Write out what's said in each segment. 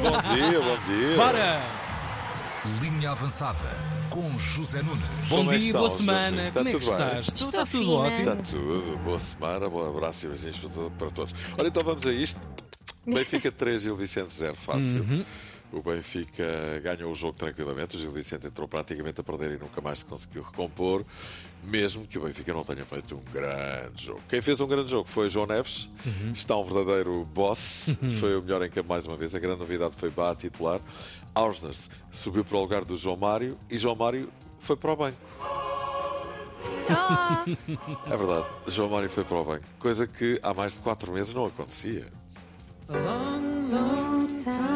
Bom dia, bom dia. Bora! Linha avançada com José Nunes. Bom Como é dia, boa semana. Está Como é que tudo bem? estás? Estou está tudo fina. ótimo. Está tudo. Boa semana, bom abraço e beijinhos para, to- para todos. Ora, então vamos a isto. Benfica 3, Gil Vicente 0. Fácil. Uhum. O Benfica ganhou o jogo tranquilamente. O Gil Vicente entrou praticamente a perder e nunca mais se conseguiu recompor. Mesmo que o Benfica não tenha feito um grande jogo. Quem fez um grande jogo foi o João Neves. Uhum. Está um verdadeiro boss. Foi o melhor em campo mais uma vez. A grande novidade foi Bá titular. Ausnes subiu para o lugar do João Mário e João Mário foi para o banco. Ah, É verdade, João Mário foi para o banco, coisa que há mais de 4 meses não acontecia.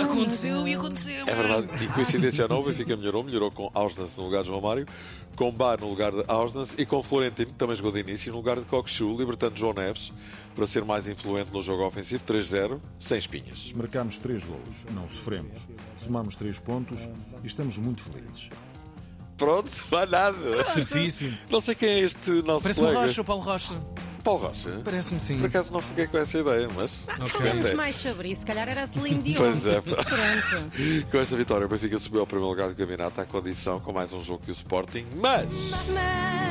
Aconteceu e aconteceu. É verdade, e coincidência não, o Benfica melhorou, melhorou com Ausnes no lugar de João Mário, com Bá no lugar de Ausnes e com Florentino, que também jogou de início, no lugar de Cockchu, libertando João Neves para ser mais influente no jogo ofensivo, 3-0, sem espinhas. Marcámos três golos, não sofremos. Somamos três pontos e estamos muito felizes. Pronto, mais nada. Certíssimo. Não sei quem é este nosso Parece-me o colega. Rocha, o Paulo Rocha. Paulo Rocha. Parece-me sim. Por acaso não fiquei com essa ideia, mas. Sabemos até. mais sobre isso. Se calhar era a Celine Dion. Pois é. Pronto. Com esta vitória, o Benfica subiu ao primeiro lugar do campeonato à condição com mais um jogo que o Sporting, mas Mas.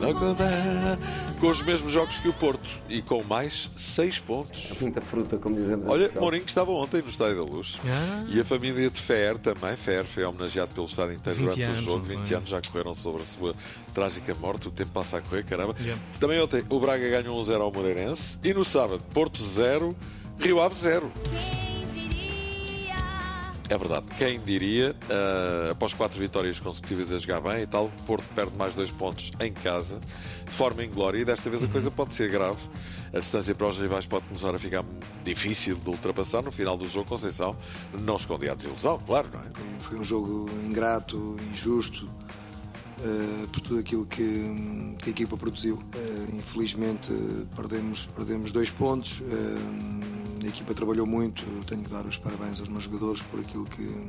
Não condena, com os mesmos jogos que o Porto e com mais 6 pontos. Muita fruta, como dizemos em Olha. Mourinho que estava ontem no Estádio da Luz. Ah. E a família de Fer também. Fer foi homenageado pelo Estado inteiro 20 durante anos, o jogo. não 20 foi? anos já correram sobre a sua trágica morte. O tempo passa a correr, caramba. Yeah. Também ontem o Braga ganhou 1-0 ao Moreirense. E no sábado, Porto 0, Rio Ave 0. É verdade, quem diria, ah, após quatro vitórias consecutivas a jogar bem e tal, Porto perde mais dois pontos em casa, de forma inglória, e desta vez a coisa pode ser grave. A distância para os rivais pode começar a ficar difícil de ultrapassar. No final do jogo, Conceição não escondia a desilusão, claro, não é? Foi um jogo ingrato, injusto, eh, por tudo aquilo que, que a equipa produziu. Eh, infelizmente perdemos, perdemos dois pontos. A equipa trabalhou muito, tenho que dar os parabéns aos meus jogadores por aquilo que,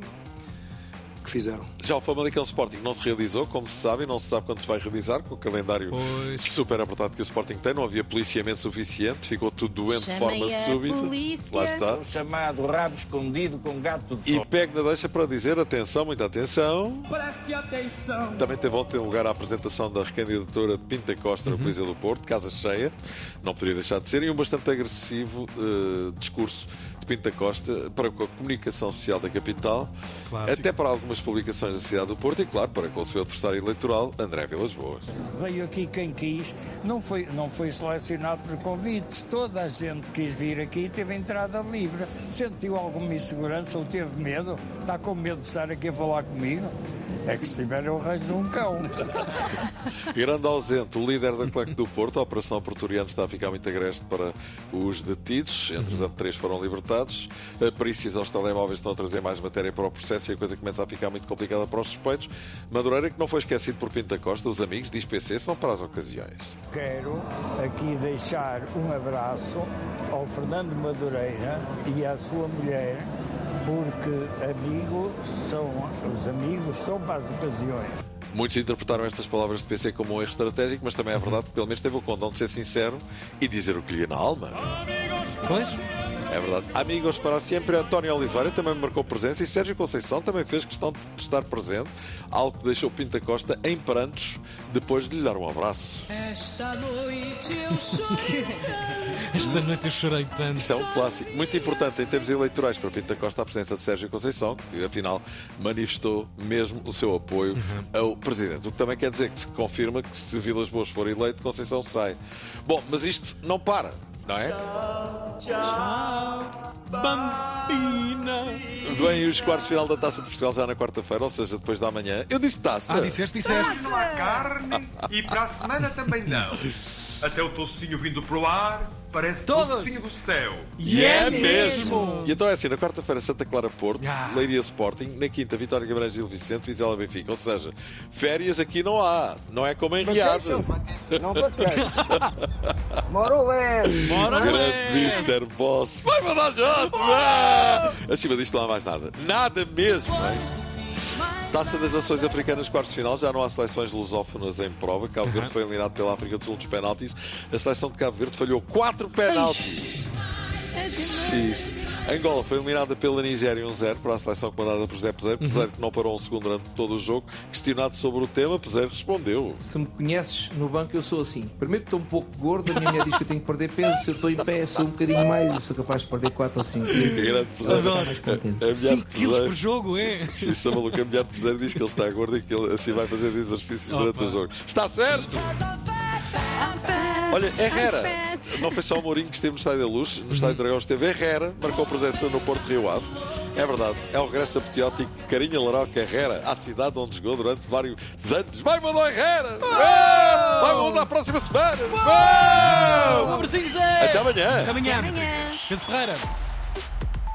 que fizeram. Já o Famalicão Sporting não se realizou, como se sabe, e não se sabe quando se vai realizar, com o calendário Pois. super apertado que o Sporting tem, não havia policiamento suficiente, ficou tudo doente de forma Chamei a súbita. polícia. Lá está. O chamado rabo escondido com gato de E pego na deixa para dizer, atenção, muita atenção. Preste atenção. Também teve ontem lugar a apresentação da recandidatura de Pinta Costa no Coliseu do Porto, casa cheia, não poderia deixar de ser, e um bastante agressivo eh, discurso de Pinta Costa para com a comunicação social da capital, Clássico. até para algumas publicações da cidade do Porto e, claro, para com o seu adversário eleitoral, André Vilas Boas. Veio aqui quem quis, não foi, não foi selecionado por convites. Toda a gente que quis vir aqui e teve entrada livre. Sentiu alguma insegurança ou teve medo? Está com medo de estar aqui a falar comigo? É que se tiver eu arranjo um cão. Grande ausente, o líder da claque do Porto, a Operação Porturiano está a ficar muito agreste para os detidos, entretanto três foram libertados, a perícias aos telemóveis estão a trazer mais matéria para o processo e a coisa começa a ficar muito complicada para os suspeitos. Madureira, que não foi esquecido por Pinta Costa, os amigos, diz PC, são para as ocasiões. Quero aqui deixar um abraço ao Fernando Madureira e à sua mulher, porque amigos são, os amigos são para as ocasiões. Muitos interpretaram estas palavras de PC como um erro estratégico, mas também é verdade que pelo menos teve o condão de ser sincero e dizer o que lhe ia na alma. Pois? É verdade. Amigos para sempre, António Oliveira também marcou presença e Sérgio Conceição também fez questão de estar presente, algo que deixou Pinta Costa em prantos depois de lhe dar um abraço. Esta noite eu chorei tanto. Isto é um clássico muito importante em termos eleitorais para Pinta Costa a presença de Sérgio Conceição, que afinal manifestou mesmo o seu apoio ao presidente. O que também quer dizer que se confirma que se Vilas Boas for eleito, Conceição sai. Bom, mas isto não para, não é? Bambina. Vêm os quartos final da Taça de Portugal já na quarta-feira, ou seja, depois da manhã. Eu disse taça. Ah, disseste, disseste. Não há carne e para a semana também não. Até o tocinho vindo pro ar parece Todos. tocinho do céu. E é mesmo. E então é assim, na quarta-feira Santa Clara Porto, Ah. Leiria Sporting, na quinta Vitória Guimarães Gil Vicente, Vizela Benfica. Ou seja, férias aqui não há, não é como em Riad. Não. Moro leve. Bora, Grande Luís. Mr. Boss. Vai mandar junto! ah! Acima disto não há mais nada. Nada mesmo, hein? Taça das Nações Africanas, quartos de final, já não há seleções lusófonas em prova. Cabo Verde foi eliminado pela África do Sul dos penaltis. A seleção de Cabo Verde falhou quatro penaltis. Isso. Angola foi eliminada pela Nigéria 1-0 para a seleção comandada por José Peseiro. Peseiro que não parou um segundo durante todo o jogo. Questionado sobre o tema, Peseiro respondeu. Se me conheces no banco, eu sou assim. Primeiro que estou um pouco gordo, a minha mulher diz que eu tenho que perder peso. Se eu estou em pé, sou um bocadinho mais, sou capaz de perder 4 ou 5 quilos. Grande Peseiro. Mulher 5 de quilos por jogo, é? Isso é maluco. A mulher de Peseiro diz que ele está gordo e que ele assim vai fazer exercícios durante o jogo. Está certo! Olha, Herrera. Não foi só o Mourinho que esteve no Estádio da Luz, no Estádio Dragão esteve Herrera, marcou presença no Porto Rio Ave. É verdade, é o regresso apoteótico de Carinha Laroca Herrera à cidade onde jogou durante vários anos. Vai mandar Herrera! Vai! Vai mandar a próxima semana! Vai! Sobrezinho Zé! Até amanhã! Até amanhã. Amanhã. Pedro Ferreira.